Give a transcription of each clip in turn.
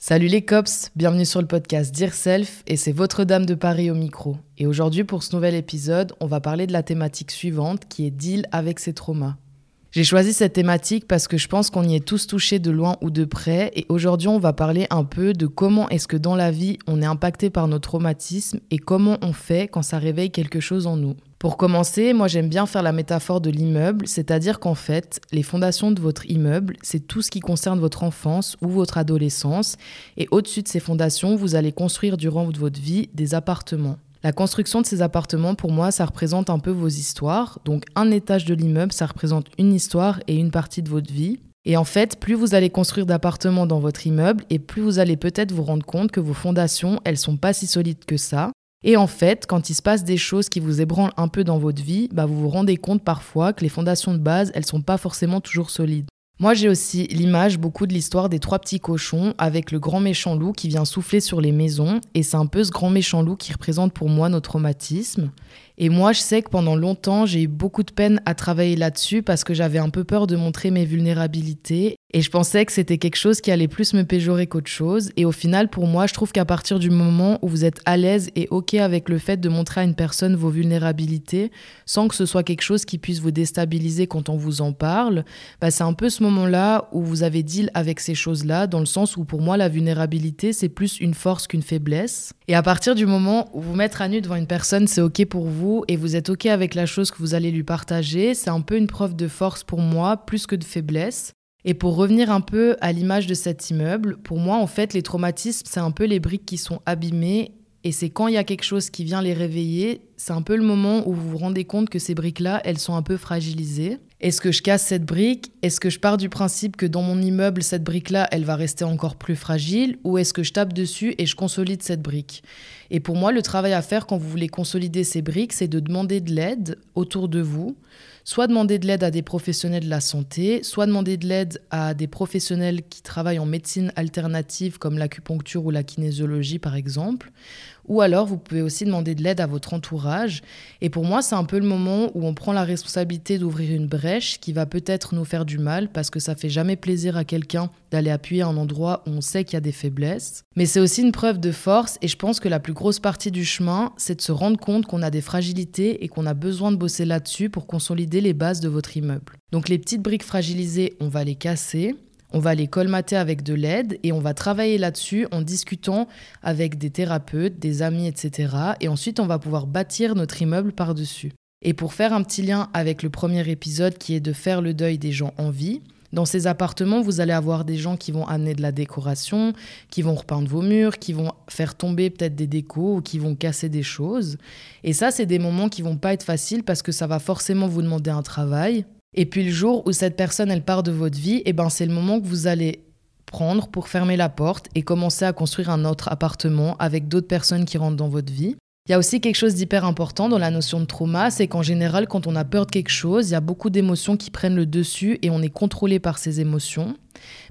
Salut les cops, bienvenue sur le podcast Dear Self et c'est votre dame de Paris au micro. Et aujourd'hui pour ce nouvel épisode, on va parler de la thématique suivante qui est deal avec ses traumas. J'ai choisi cette thématique parce que je pense qu'on y est tous touchés de loin ou de près et aujourd'hui on va parler un peu de comment est-ce que dans la vie on est impacté par nos traumatismes et comment on fait quand ça réveille quelque chose en nous. Pour commencer, moi j'aime bien faire la métaphore de l'immeuble, c'est-à-dire qu'en fait, les fondations de votre immeuble, c'est tout ce qui concerne votre enfance ou votre adolescence, et au-dessus de ces fondations, vous allez construire durant votre vie des appartements. La construction de ces appartements, pour moi, ça représente un peu vos histoires. Donc un étage de l'immeuble, ça représente une histoire et une partie de votre vie. Et en fait, plus vous allez construire d'appartements dans votre immeuble, et plus vous allez peut-être vous rendre compte que vos fondations, elles sont pas si solides que ça, et en fait, quand il se passe des choses qui vous ébranlent un peu dans votre vie, bah vous vous rendez compte parfois que les fondations de base, elles sont pas forcément toujours solides. Moi, j'ai aussi l'image beaucoup de l'histoire des trois petits cochons avec le grand méchant loup qui vient souffler sur les maisons. Et c'est un peu ce grand méchant loup qui représente pour moi nos traumatismes. Et moi, je sais que pendant longtemps, j'ai eu beaucoup de peine à travailler là-dessus parce que j'avais un peu peur de montrer mes vulnérabilités. Et je pensais que c'était quelque chose qui allait plus me péjorer qu'autre chose. Et au final, pour moi, je trouve qu'à partir du moment où vous êtes à l'aise et OK avec le fait de montrer à une personne vos vulnérabilités, sans que ce soit quelque chose qui puisse vous déstabiliser quand on vous en parle, bah, c'est un peu ce moment-là où vous avez deal avec ces choses-là, dans le sens où pour moi, la vulnérabilité, c'est plus une force qu'une faiblesse. Et à partir du moment où vous mettre à nu devant une personne, c'est OK pour vous et vous êtes OK avec la chose que vous allez lui partager, c'est un peu une preuve de force pour moi, plus que de faiblesse. Et pour revenir un peu à l'image de cet immeuble, pour moi, en fait, les traumatismes, c'est un peu les briques qui sont abîmées. Et c'est quand il y a quelque chose qui vient les réveiller, c'est un peu le moment où vous vous rendez compte que ces briques-là, elles sont un peu fragilisées. Est-ce que je casse cette brique? Est-ce que je pars du principe que dans mon immeuble, cette brique-là, elle va rester encore plus fragile? Ou est-ce que je tape dessus et je consolide cette brique? Et pour moi, le travail à faire quand vous voulez consolider ces briques, c'est de demander de l'aide autour de vous. Soit demander de l'aide à des professionnels de la santé, soit demander de l'aide à des professionnels qui travaillent en médecine alternative comme l'acupuncture ou la kinésiologie par exemple. Ou alors, vous pouvez aussi demander de l'aide à votre entourage. Et pour moi, c'est un peu le moment où on prend la responsabilité d'ouvrir une brèche qui va peut-être nous faire du mal parce que ça fait jamais plaisir à quelqu'un d'aller appuyer un endroit où on sait qu'il y a des faiblesses. Mais c'est aussi une preuve de force et je pense que la plus grosse partie du chemin, c'est de se rendre compte qu'on a des fragilités et qu'on a besoin de bosser là-dessus pour consolider les bases de votre immeuble. Donc les petites briques fragilisées, on va les casser. On va les colmater avec de l'aide et on va travailler là-dessus en discutant avec des thérapeutes, des amis, etc. Et ensuite, on va pouvoir bâtir notre immeuble par-dessus. Et pour faire un petit lien avec le premier épisode qui est de faire le deuil des gens en vie, dans ces appartements, vous allez avoir des gens qui vont amener de la décoration, qui vont repeindre vos murs, qui vont faire tomber peut-être des décos ou qui vont casser des choses. Et ça, c'est des moments qui vont pas être faciles parce que ça va forcément vous demander un travail, et puis le jour où cette personne, elle part de votre vie, et eh ben c'est le moment que vous allez prendre pour fermer la porte et commencer à construire un autre appartement avec d'autres personnes qui rentrent dans votre vie. Il y a aussi quelque chose d'hyper important dans la notion de trauma, c'est qu'en général, quand on a peur de quelque chose, il y a beaucoup d'émotions qui prennent le dessus et on est contrôlé par ces émotions.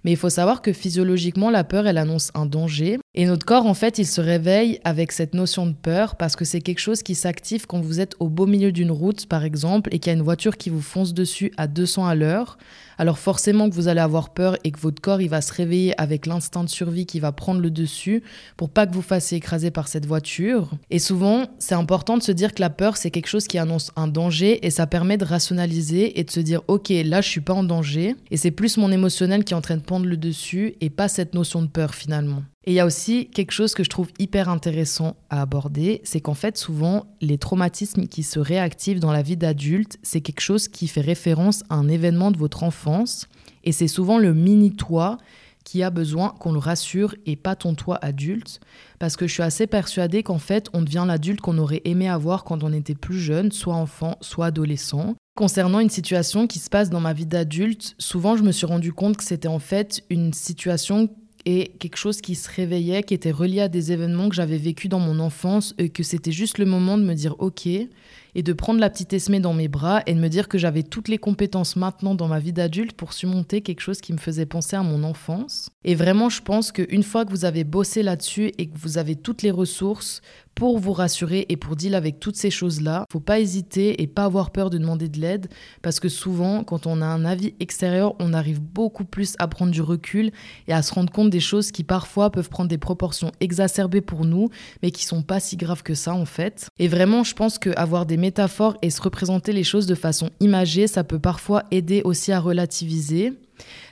Mais il faut savoir que physiologiquement, la peur, elle annonce un danger. Et notre corps, en fait, il se réveille avec cette notion de peur parce que c'est quelque chose qui s'active quand vous êtes au beau milieu d'une route, par exemple, et qu'il y a une voiture qui vous fonce dessus à 200 à l'heure. Alors forcément que vous allez avoir peur et que votre corps, il va se réveiller avec l'instinct de survie qui va prendre le dessus pour pas que vous fassiez écraser par cette voiture. Et souvent, c'est important de se dire que la peur, c'est quelque chose qui annonce un danger et ça permet de rationaliser et de se dire, ok, là, je suis pas en danger. Et c'est plus mon émotionnel qui en train de prendre le dessus et pas cette notion de peur finalement. Et il y a aussi quelque chose que je trouve hyper intéressant à aborder, c'est qu'en fait souvent les traumatismes qui se réactivent dans la vie d'adulte, c'est quelque chose qui fait référence à un événement de votre enfance. Et c'est souvent le mini toi qui a besoin qu'on le rassure et pas ton toi adulte. Parce que je suis assez persuadée qu'en fait on devient l'adulte qu'on aurait aimé avoir quand on était plus jeune, soit enfant, soit adolescent. Concernant une situation qui se passe dans ma vie d'adulte, souvent je me suis rendu compte que c'était en fait une situation et quelque chose qui se réveillait, qui était relié à des événements que j'avais vécus dans mon enfance, et que c'était juste le moment de me dire ok, et de prendre la petite Esmée dans mes bras et de me dire que j'avais toutes les compétences maintenant dans ma vie d'adulte pour surmonter quelque chose qui me faisait penser à mon enfance. Et vraiment, je pense qu'une fois que vous avez bossé là-dessus et que vous avez toutes les ressources pour vous rassurer et pour deal avec toutes ces choses-là, faut pas hésiter et pas avoir peur de demander de l'aide parce que souvent, quand on a un avis extérieur, on arrive beaucoup plus à prendre du recul et à se rendre compte des choses qui parfois peuvent prendre des proportions exacerbées pour nous, mais qui sont pas si graves que ça en fait. Et vraiment, je pense qu'avoir des métaphores et se représenter les choses de façon imagée, ça peut parfois aider aussi à relativiser.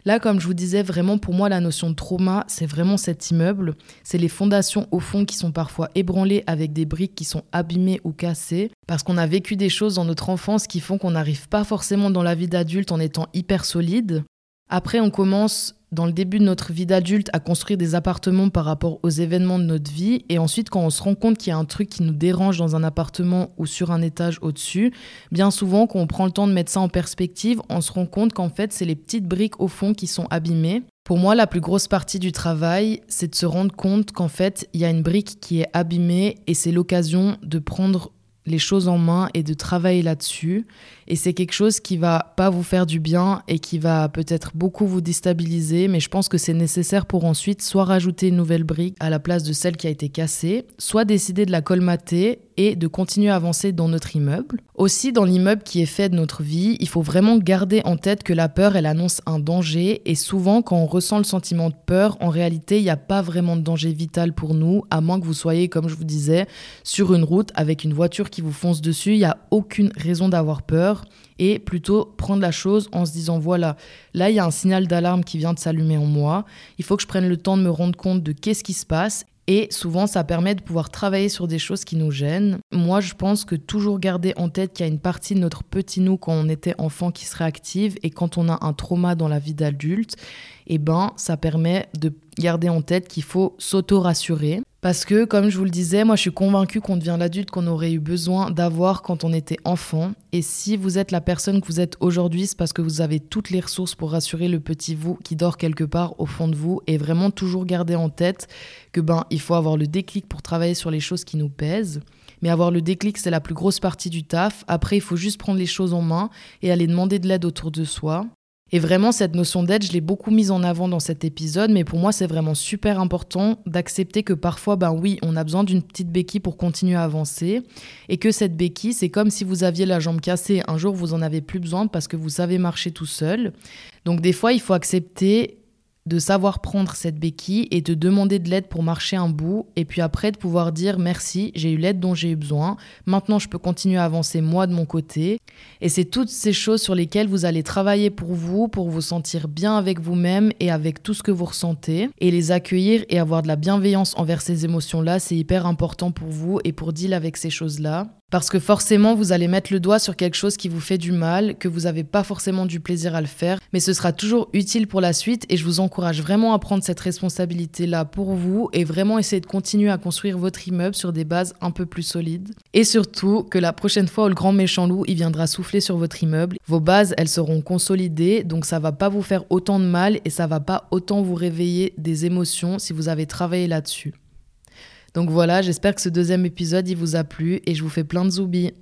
Là, comme je vous disais, vraiment pour moi, la notion de trauma, c'est vraiment cet immeuble. C'est les fondations au fond qui sont parfois ébranlées avec des briques qui sont abîmées ou cassées, parce qu'on a vécu des choses dans notre enfance qui font qu'on n'arrive pas forcément dans la vie d'adulte en étant hyper solide. Après, on commence dans le début de notre vie d'adulte à construire des appartements par rapport aux événements de notre vie. Et ensuite, quand on se rend compte qu'il y a un truc qui nous dérange dans un appartement ou sur un étage au-dessus, bien souvent, quand on prend le temps de mettre ça en perspective, on se rend compte qu'en fait, c'est les petites briques au fond qui sont abîmées. Pour moi, la plus grosse partie du travail, c'est de se rendre compte qu'en fait, il y a une brique qui est abîmée et c'est l'occasion de prendre les choses en main et de travailler là-dessus. Et c'est quelque chose qui va pas vous faire du bien et qui va peut-être beaucoup vous déstabiliser, mais je pense que c'est nécessaire pour ensuite soit rajouter une nouvelle brique à la place de celle qui a été cassée, soit décider de la colmater et de continuer à avancer dans notre immeuble. Aussi, dans l'immeuble qui est fait de notre vie, il faut vraiment garder en tête que la peur, elle annonce un danger et souvent quand on ressent le sentiment de peur, en réalité, il n'y a pas vraiment de danger vital pour nous, à moins que vous soyez, comme je vous disais, sur une route avec une voiture qui vous fonce dessus, il n'y a aucune raison d'avoir peur et plutôt prendre la chose en se disant voilà, là il y a un signal d'alarme qui vient de s'allumer en moi, il faut que je prenne le temps de me rendre compte de qu'est-ce qui se passe et souvent, ça permet de pouvoir travailler sur des choses qui nous gênent. Moi, je pense que toujours garder en tête qu'il y a une partie de notre petit nous quand on était enfant qui se réactive et quand on a un trauma dans la vie d'adulte, eh ben, ça permet de garder en tête qu'il faut s'auto-rassurer. Parce que, comme je vous le disais, moi je suis convaincue qu'on devient l'adulte qu'on aurait eu besoin d'avoir quand on était enfant. Et si vous êtes la personne que vous êtes aujourd'hui, c'est parce que vous avez toutes les ressources pour rassurer le petit vous qui dort quelque part au fond de vous. Et vraiment toujours garder en tête que ben il faut avoir le déclic pour travailler sur les choses qui nous pèsent. Mais le déclic, c'est la plus grosse partie du taf. Après, il faut juste prendre les choses en main et aller demander de l'aide autour de soi. Et vraiment, cette notion d'aide, je l'ai beaucoup mise en avant dans cet épisode, mais pour moi, c'est vraiment super important d'accepter que parfois, ben oui, on a besoin d'une petite béquille pour continuer à avancer, et que cette béquille, c'est comme si vous aviez la jambe cassée, un jour, vous en avez plus besoin parce que vous savez marcher tout seul. Donc des fois, il faut accepter de savoir prendre cette béquille et de demander de l'aide pour marcher un bout, et puis après de pouvoir dire merci, j'ai eu l'aide dont j'ai eu besoin, maintenant je peux continuer à avancer moi de mon côté. Et c'est toutes ces choses sur lesquelles vous allez travailler pour vous, pour vous sentir bien avec vous-même et avec tout ce que vous ressentez, et les accueillir et avoir de la bienveillance envers ces émotions-là, c'est hyper important pour vous et pour deal avec ces choses-là. Parce que forcément, vous allez mettre le doigt sur quelque chose qui vous fait du mal, que vous n'avez pas forcément du plaisir à le faire, mais ce sera toujours utile pour la suite et je vous encourage vraiment à prendre cette responsabilité-là pour vous et vraiment essayer de continuer à construire votre immeuble sur des bases un peu plus solides. Et surtout, que la prochaine fois où le grand méchant loup il viendra souffler sur votre immeuble, vos bases, elles seront consolidées, donc ça va pas vous faire autant de mal et ça va pas autant vous réveiller des émotions si vous avez travaillé là-dessus. Donc voilà, j'espère que ce deuxième épisode, il vous a plu et je vous fais plein de zoubis.